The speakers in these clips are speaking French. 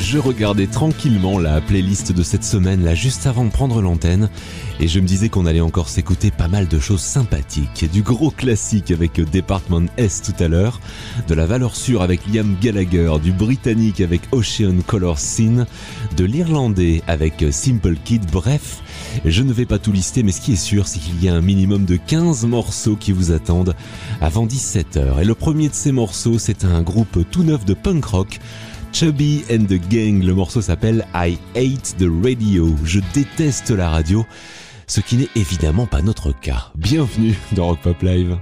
Je regardais tranquillement la playlist de cette semaine, là, juste avant de prendre l'antenne, et je me disais qu'on allait encore s'écouter pas mal de choses sympathiques. Du gros classique avec Department S tout à l'heure, de la valeur sûre avec Liam Gallagher, du britannique avec Ocean Color Scene, de l'irlandais avec Simple Kid, bref, je ne vais pas tout lister, mais ce qui est sûr, c'est qu'il y a un minimum de 15 morceaux qui vous attendent avant 17h. Et le premier de ces morceaux, c'est un groupe tout neuf de punk rock Chubby and the Gang. Le morceau s'appelle I Hate the Radio. Je déteste la radio, ce qui n'est évidemment pas notre cas. Bienvenue dans Rock Pop Live.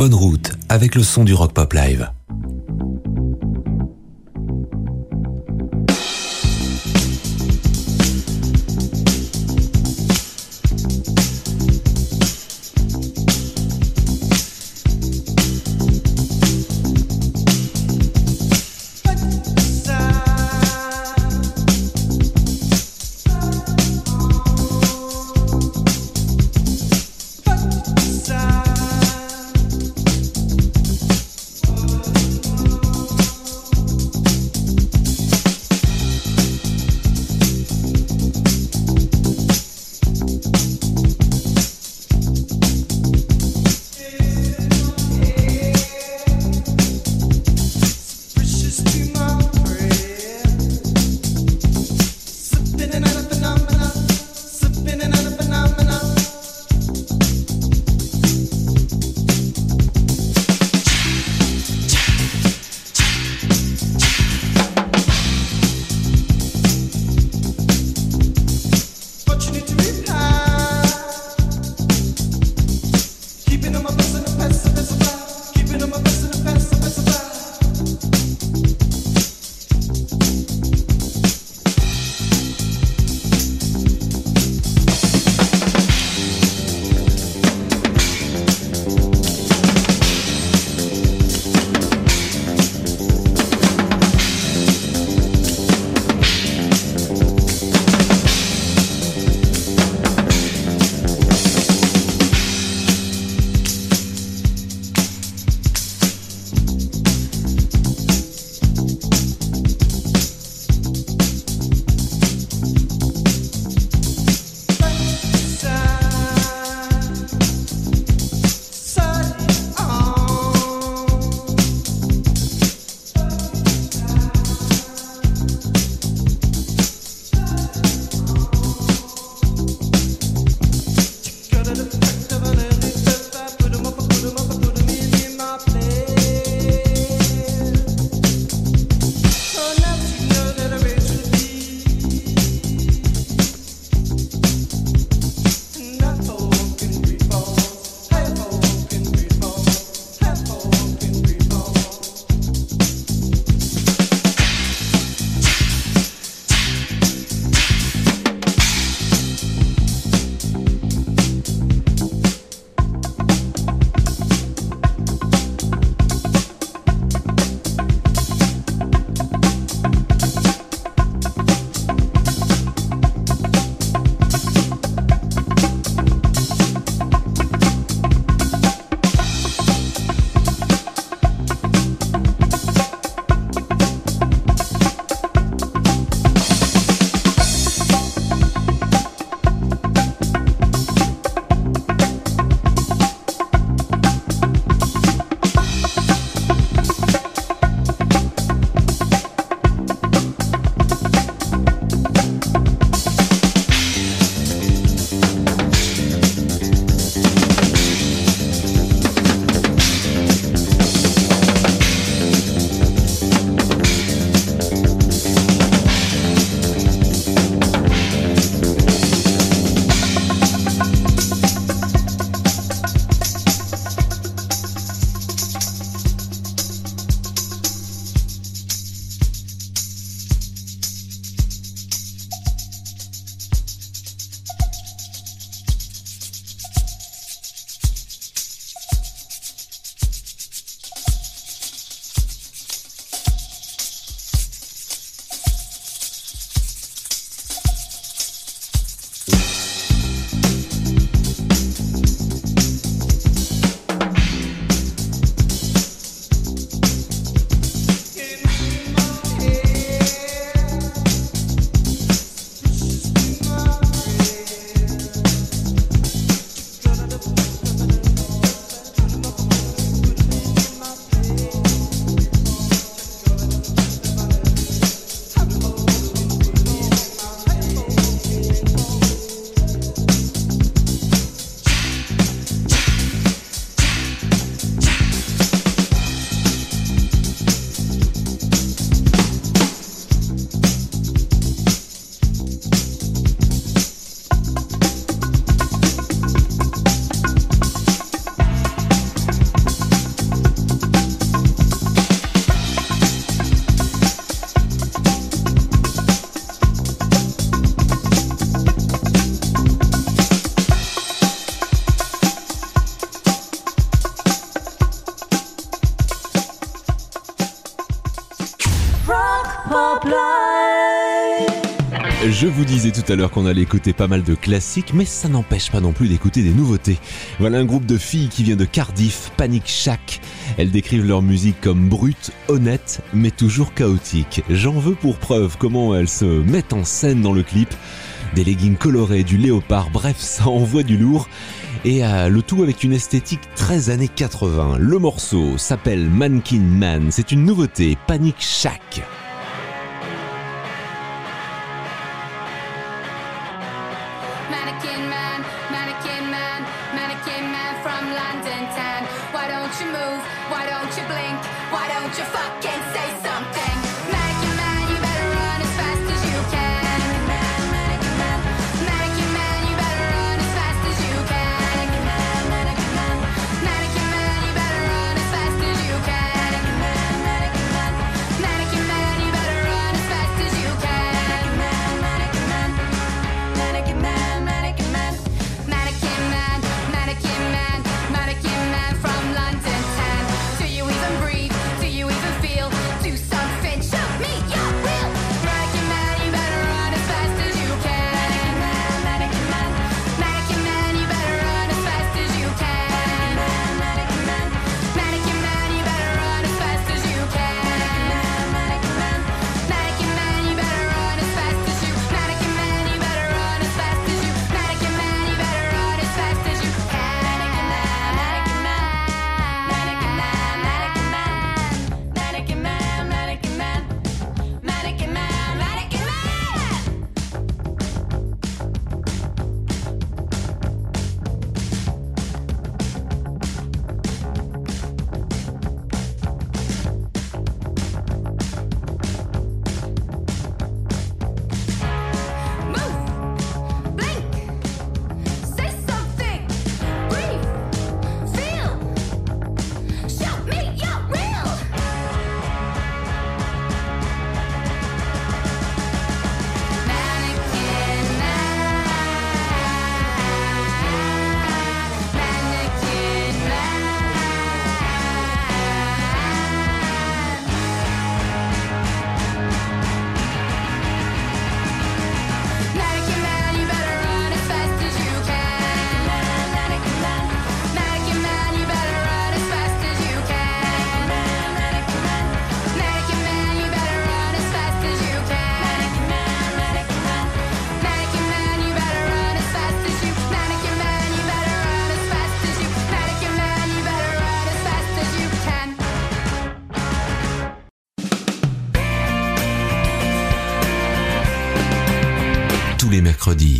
Bonne route avec le son du rock pop live. Je vous disais tout à l'heure qu'on allait écouter pas mal de classiques, mais ça n'empêche pas non plus d'écouter des nouveautés. Voilà un groupe de filles qui vient de Cardiff, Panic Shack. Elles décrivent leur musique comme brute, honnête, mais toujours chaotique. J'en veux pour preuve comment elles se mettent en scène dans le clip. Des leggings colorés, du léopard, bref, ça envoie du lourd. Et le tout avec une esthétique très années 80. Le morceau s'appelle Mankin Man. C'est une nouveauté, Panic Shack.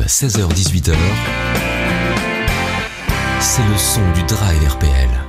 Live, 16h-18h. C'est le son du Drive RPL.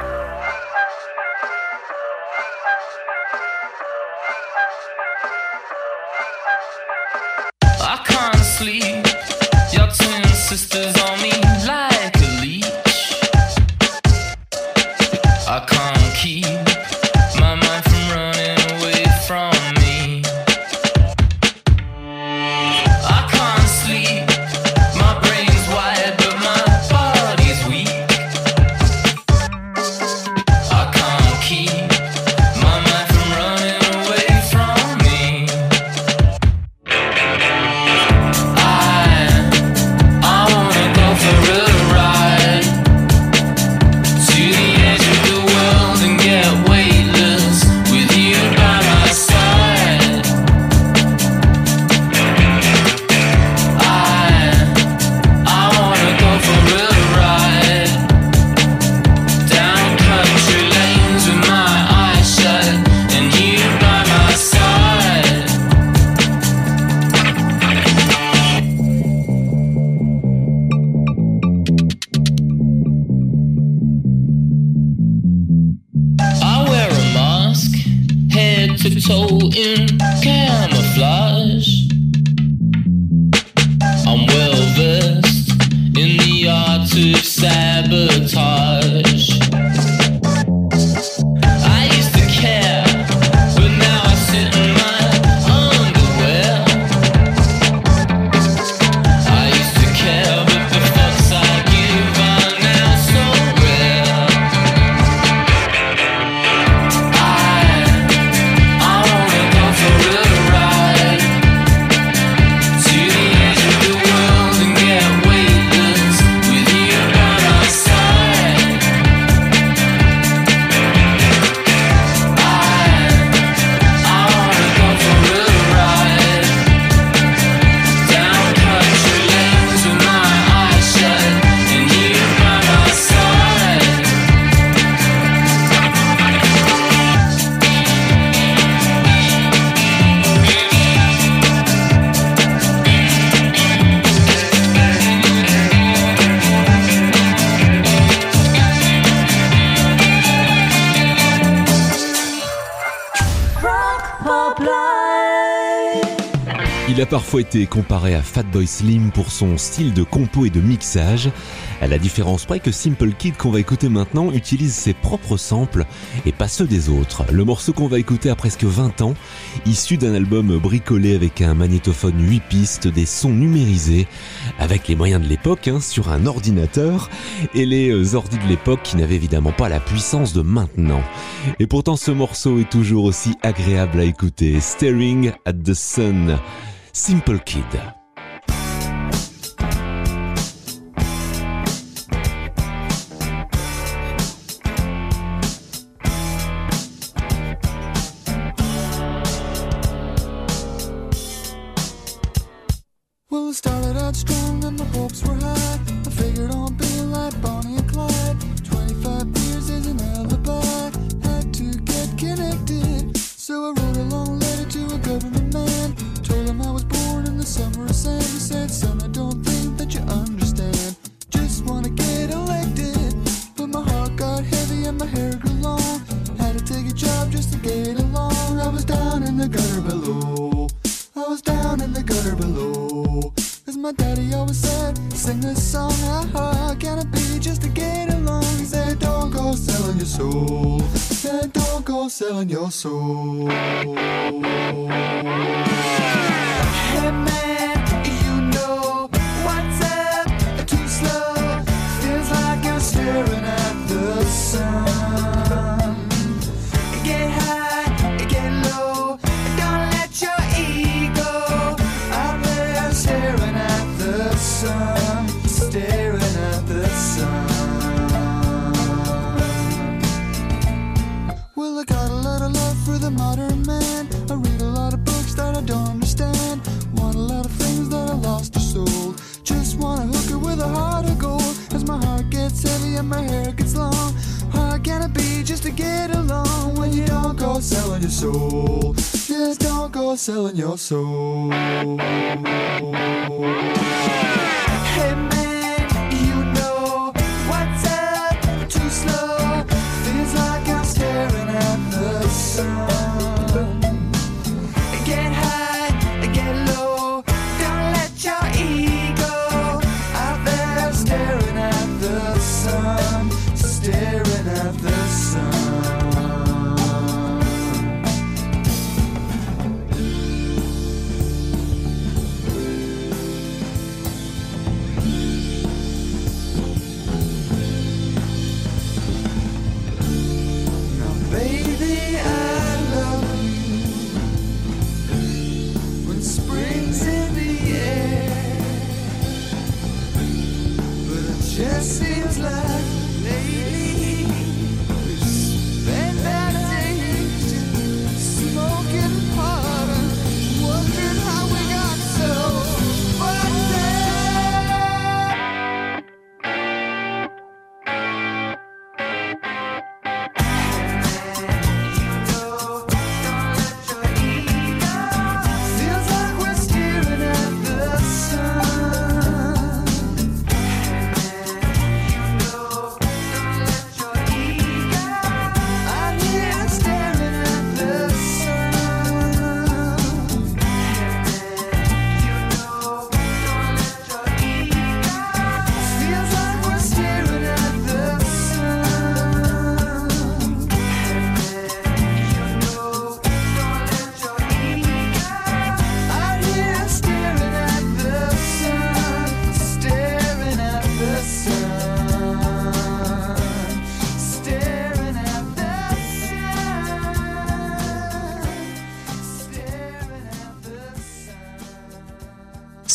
Parfois été comparé à Fatboy Slim pour son style de compo et de mixage, à la différence près que Simple Kid qu'on va écouter maintenant utilise ses propres samples et pas ceux des autres. Le morceau qu'on va écouter a presque 20 ans, issu d'un album bricolé avec un magnétophone 8 pistes, des sons numérisés, avec les moyens de l'époque, hein, sur un ordinateur, et les euh, ordis de l'époque qui n'avaient évidemment pas la puissance de maintenant. Et pourtant ce morceau est toujours aussi agréable à écouter, Staring at the Sun. Simple Kid. Your soul. «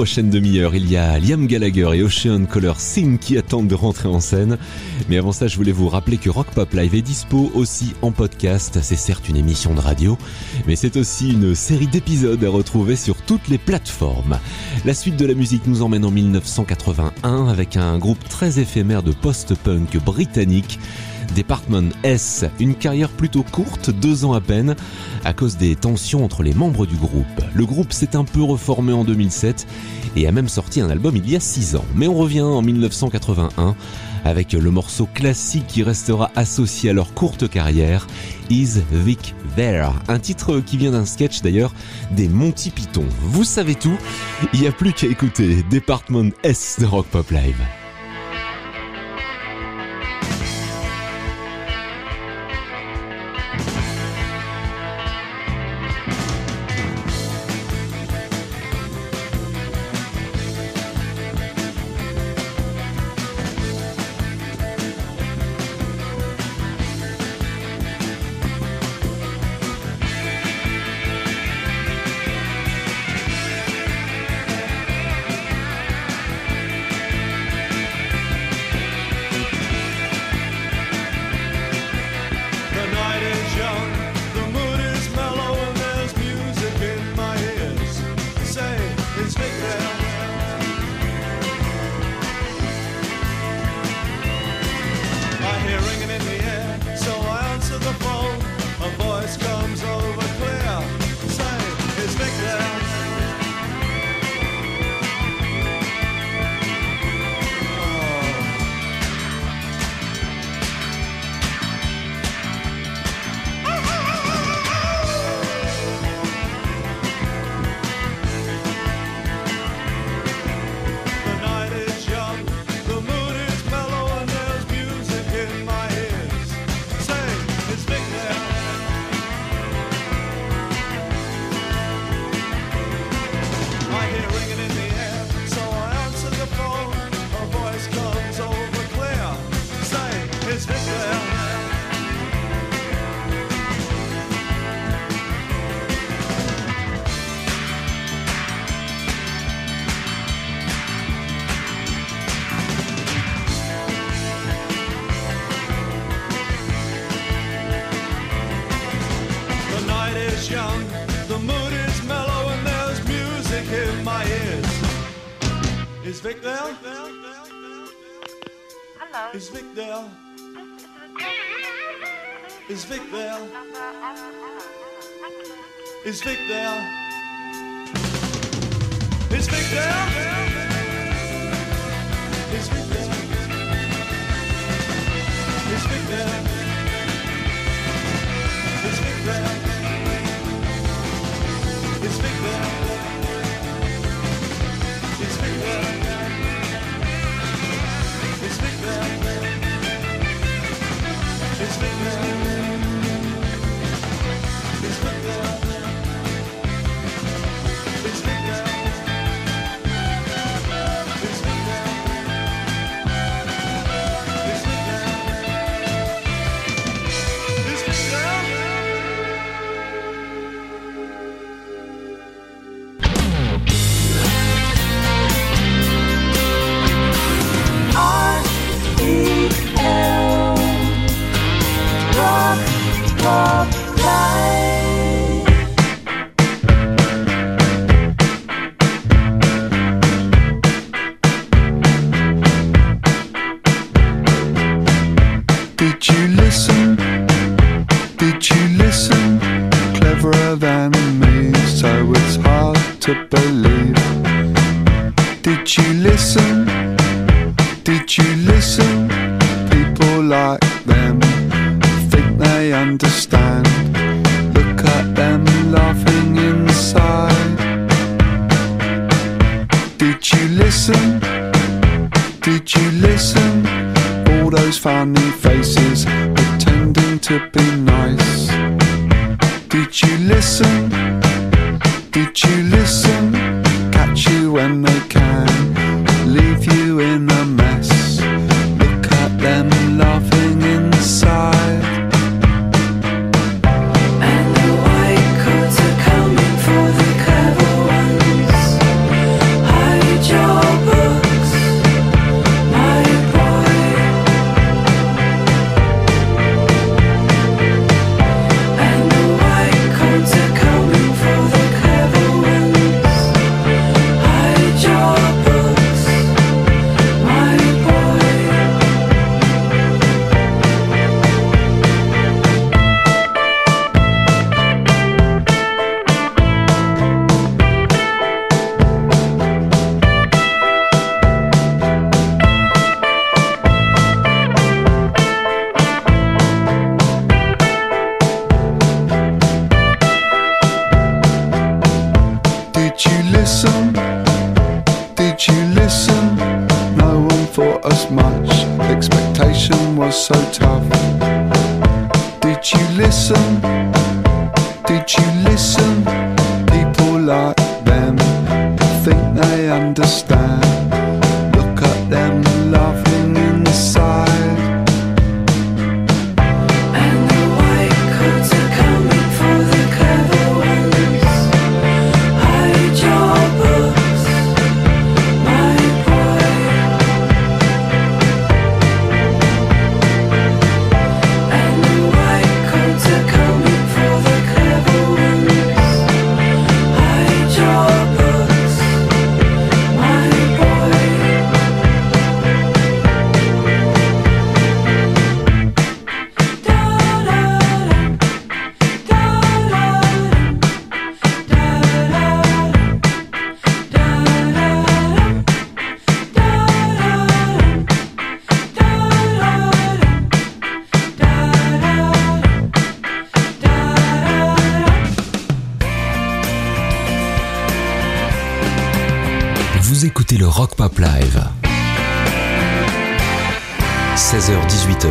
Prochaine demi-heure, il y a Liam Gallagher et Ocean Color Sing qui attendent de rentrer en scène. Mais avant ça, je voulais vous rappeler que Rock Pop Live est dispo aussi en podcast. C'est certes une émission de radio, mais c'est aussi une série d'épisodes à retrouver sur toutes les plateformes. La suite de la musique nous emmène en 1981 avec un groupe très éphémère de post-punk britannique Department S, une carrière plutôt courte, deux ans à peine, à cause des tensions entre les membres du groupe. Le groupe s'est un peu reformé en 2007 et a même sorti un album il y a six ans. Mais on revient en 1981 avec le morceau classique qui restera associé à leur courte carrière, Is Vic There Un titre qui vient d'un sketch d'ailleurs des Monty Python. Vous savez tout, il n'y a plus qu'à écouter Department S de Rock Pop Live. Is Vic there? Is Vic there? Is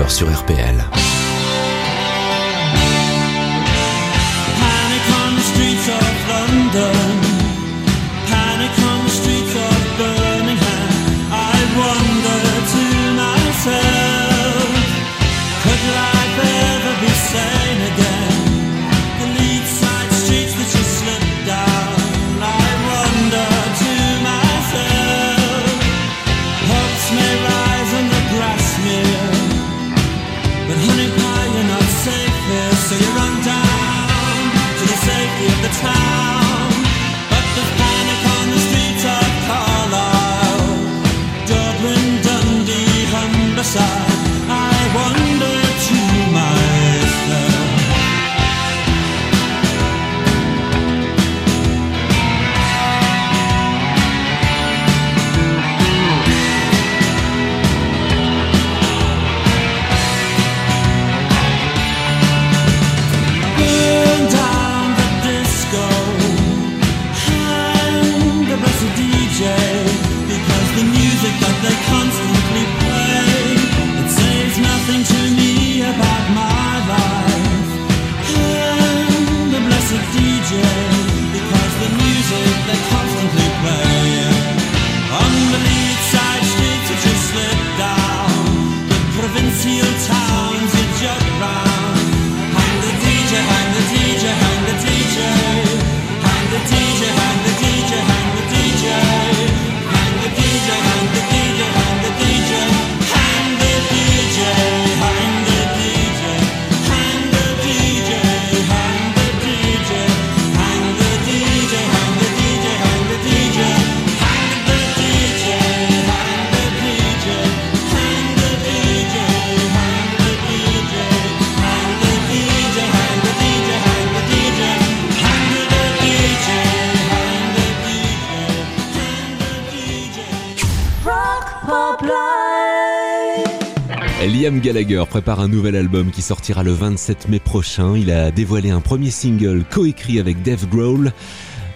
sur RPL. Gallagher prépare un nouvel album qui sortira le 27 mai prochain. Il a dévoilé un premier single coécrit avec Dave Grohl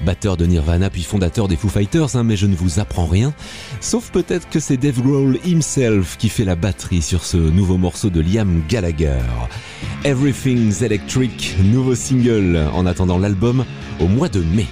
batteur de Nirvana puis fondateur des Foo Fighters, hein, mais je ne vous apprends rien. Sauf peut-être que c'est Dave Grohl himself qui fait la batterie sur ce nouveau morceau de Liam Gallagher. Everything's Electric, nouveau single, en attendant l'album au mois de mai.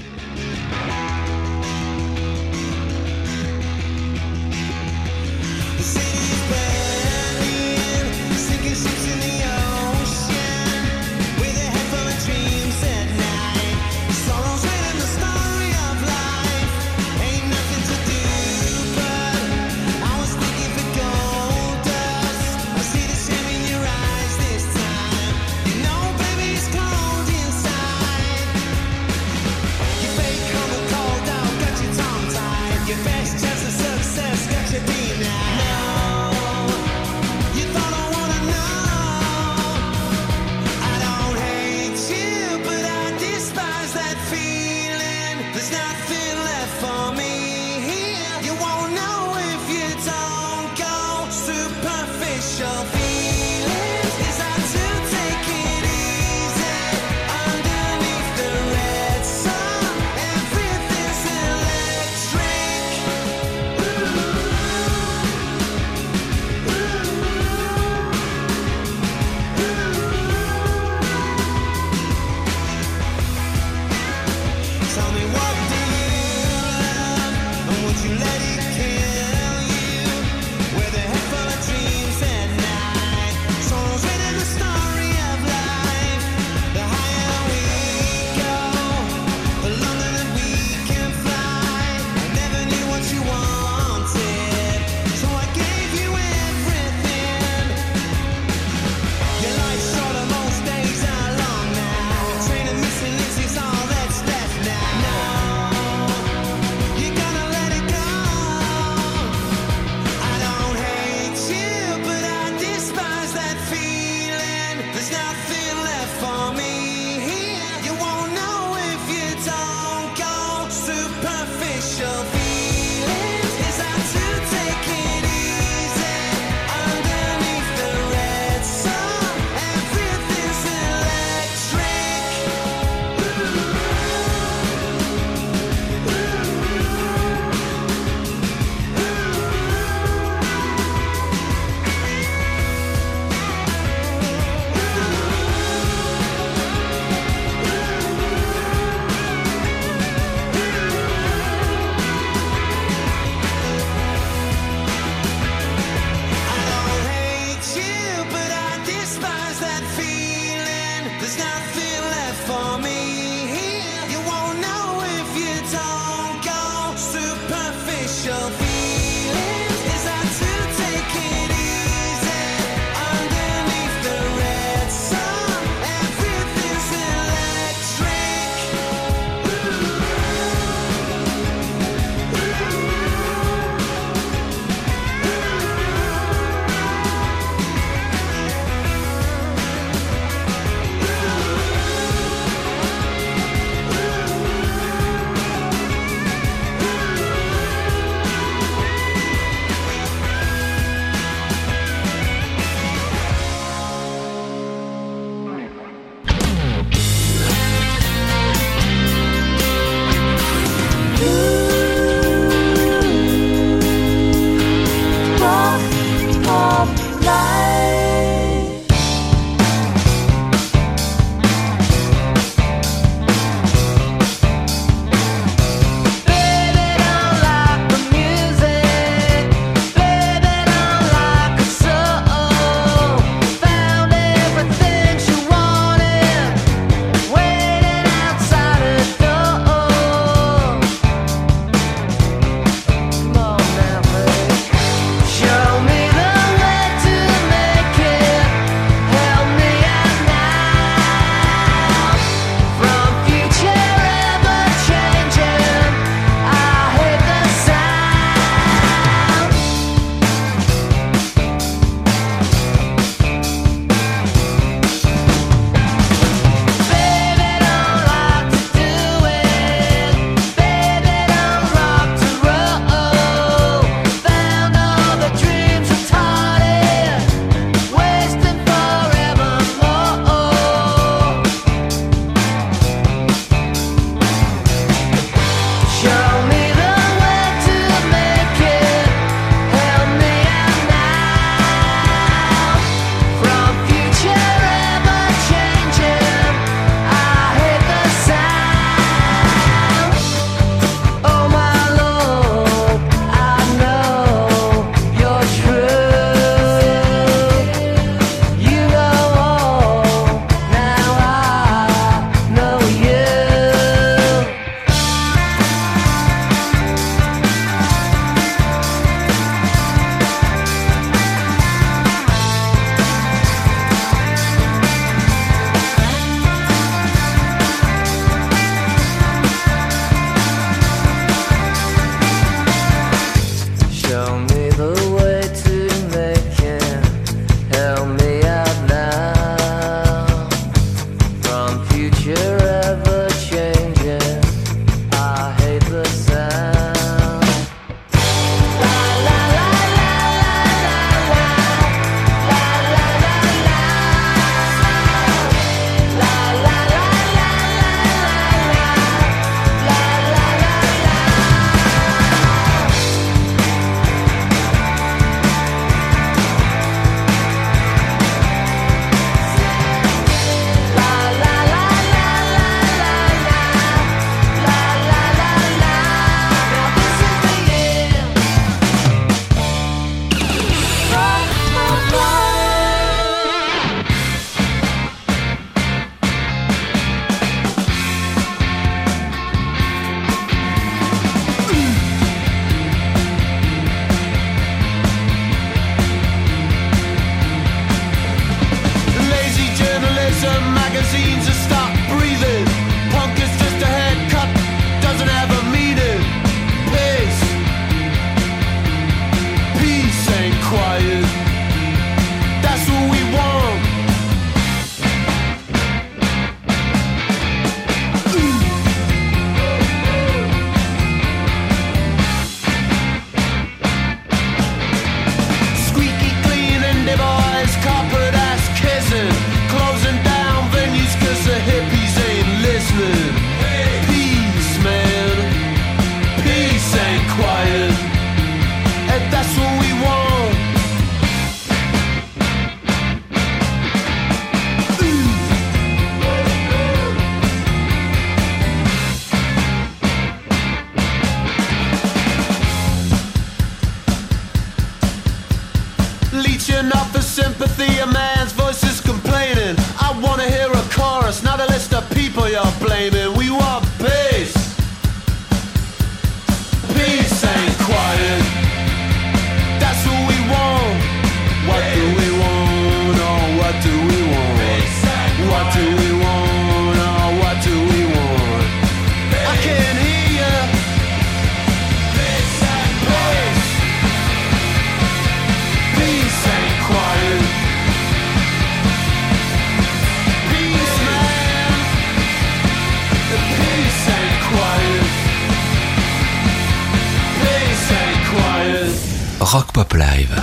Rock Pop Live.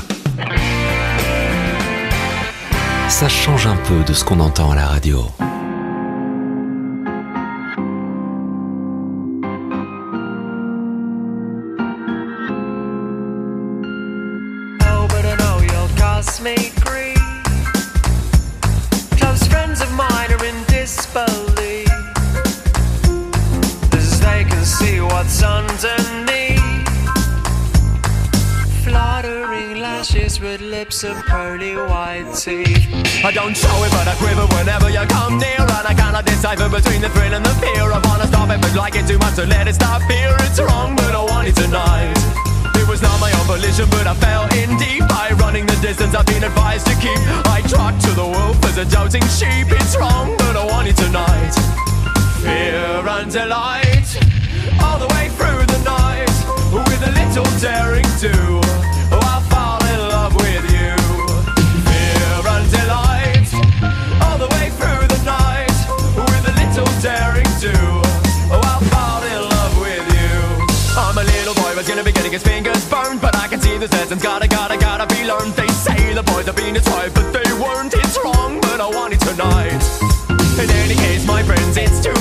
Ça change un peu de ce qu'on entend à la radio. So let it stop here. It's wrong, but I want it tonight. It was not my own volition, but I fell in deep. By running the distance, I've been advised to keep. I trot to the wolf as a doubting sheep. It's wrong, but I want it tonight. Fear and delight, all the way through the night, with a little daring do. Lessons gotta, gotta, gotta be learned. They say the boys have been a type, but they weren't. It's wrong, but I want it tonight. In any case, my friends, it's too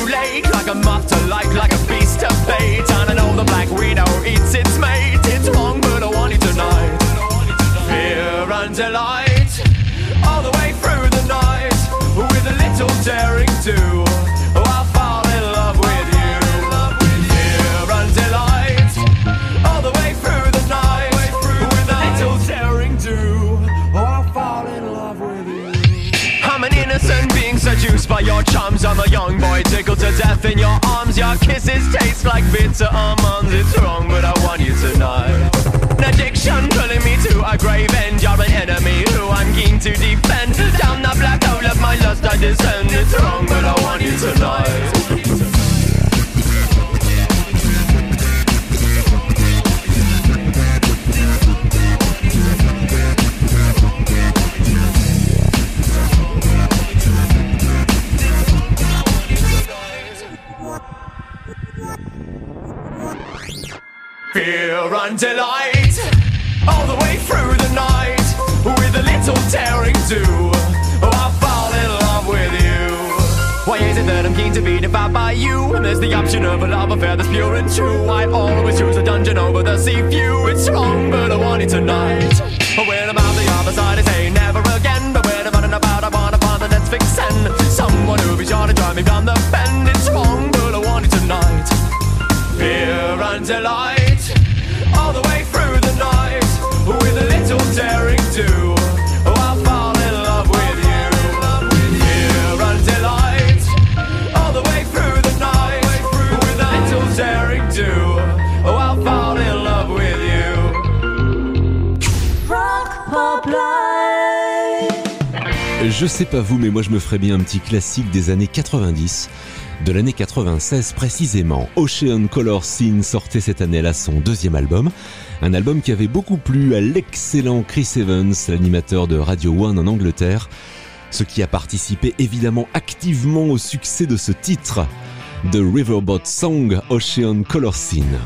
by your charms. I'm a young boy tickled to death in your arms. Your kisses taste like bitter almonds. It's wrong, but I want you tonight. An addiction pulling me to a grave end. You're an enemy who I'm keen to defend. Down the black hole of my lust I descend. It's wrong, but I want you tonight. Pure and delight. All the way through the night, with a little daring do. Oh, I'll fall in love with you. Why is it that I'm keen to be devoured by you? And there's the option of a love affair that's pure and true. I always choose a dungeon over the sea view. It's wrong, but I want it tonight. When I'm out the other side, I say never again. But when I'm running about, I wanna find the next vixen. Someone who'll be sure to drive me from the bend. It's wrong, but I want it tonight. Fear and delight, daring do. Oh, I'll fall in love with you. Fear and delight, all the way through the night, with a little daring do. Oh, I'll fall in love with you. Rock Pop Live. Je sais pas vous, mais moi je me ferais bien un petit classique des années 90. De l'année 96 précisément, Ocean Color Scene sortait cette année-là son deuxième album. Un album qui avait beaucoup plu à l'excellent Chris Evans, l'animateur de Radio One en Angleterre. Ce qui a participé évidemment activement au succès de ce titre. The Riverboat Song Ocean Color Scene.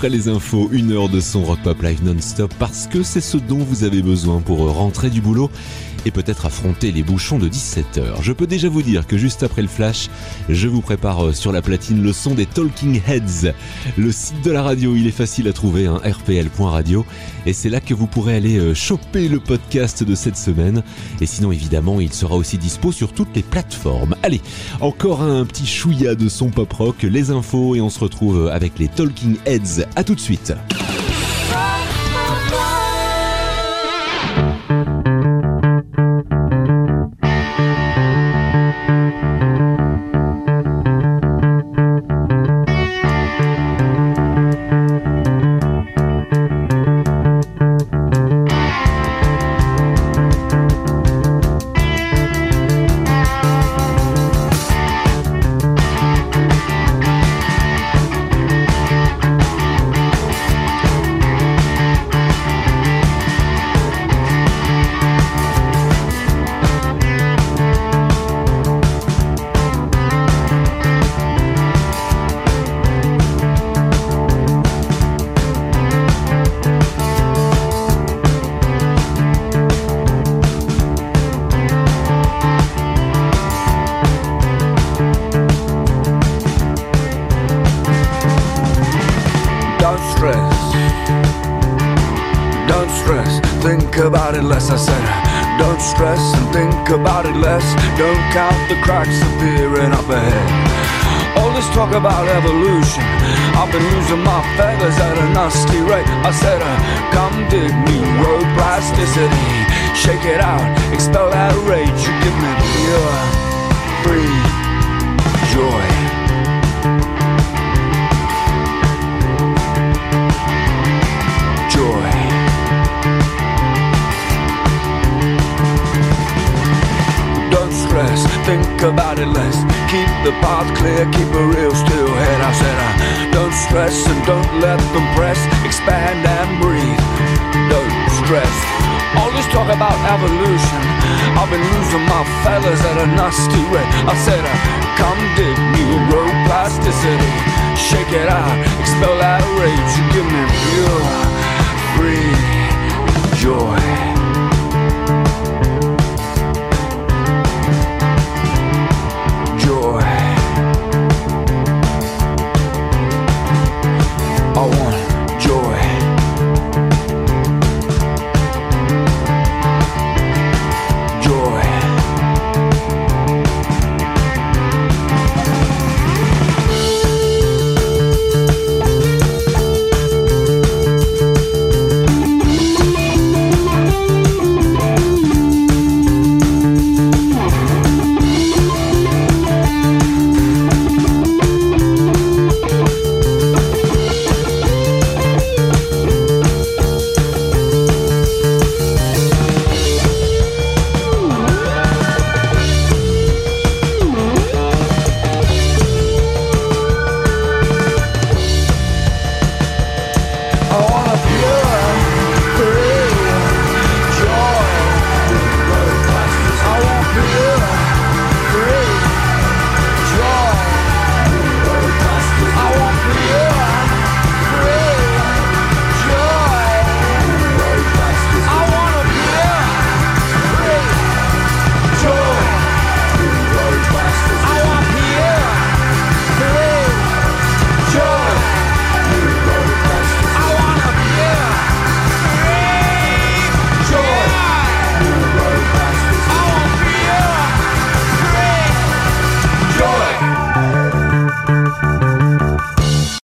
Après les infos, une heure de son rock pop live non-stop parce que c'est ce dont vous avez besoin pour rentrer du boulot et peut-être affronter les bouchons de 17h. Je peux déjà vous dire que juste après le flash, je vous prépare euh, sur la platine le son des Talking Heads. Le site de la radio, il est facile à trouver, hein, rpl.radio, et c'est là que vous pourrez aller euh, choper le podcast de cette semaine. Et sinon, évidemment, il sera aussi dispo sur toutes les plateformes. Allez, encore un petit chouïa de son pop rock, les infos, et on se retrouve avec les Talking Heads. À tout de suite. Path clear, keep a real still head. I said, uh, don't stress and don't let them press. Expand and breathe. Don't stress. All this talk about evolution. I've been losing my feathers at a nasty rate. I said, uh, come dig me road plasticity. Shake it out, expel that rage. You give me pure, free joy.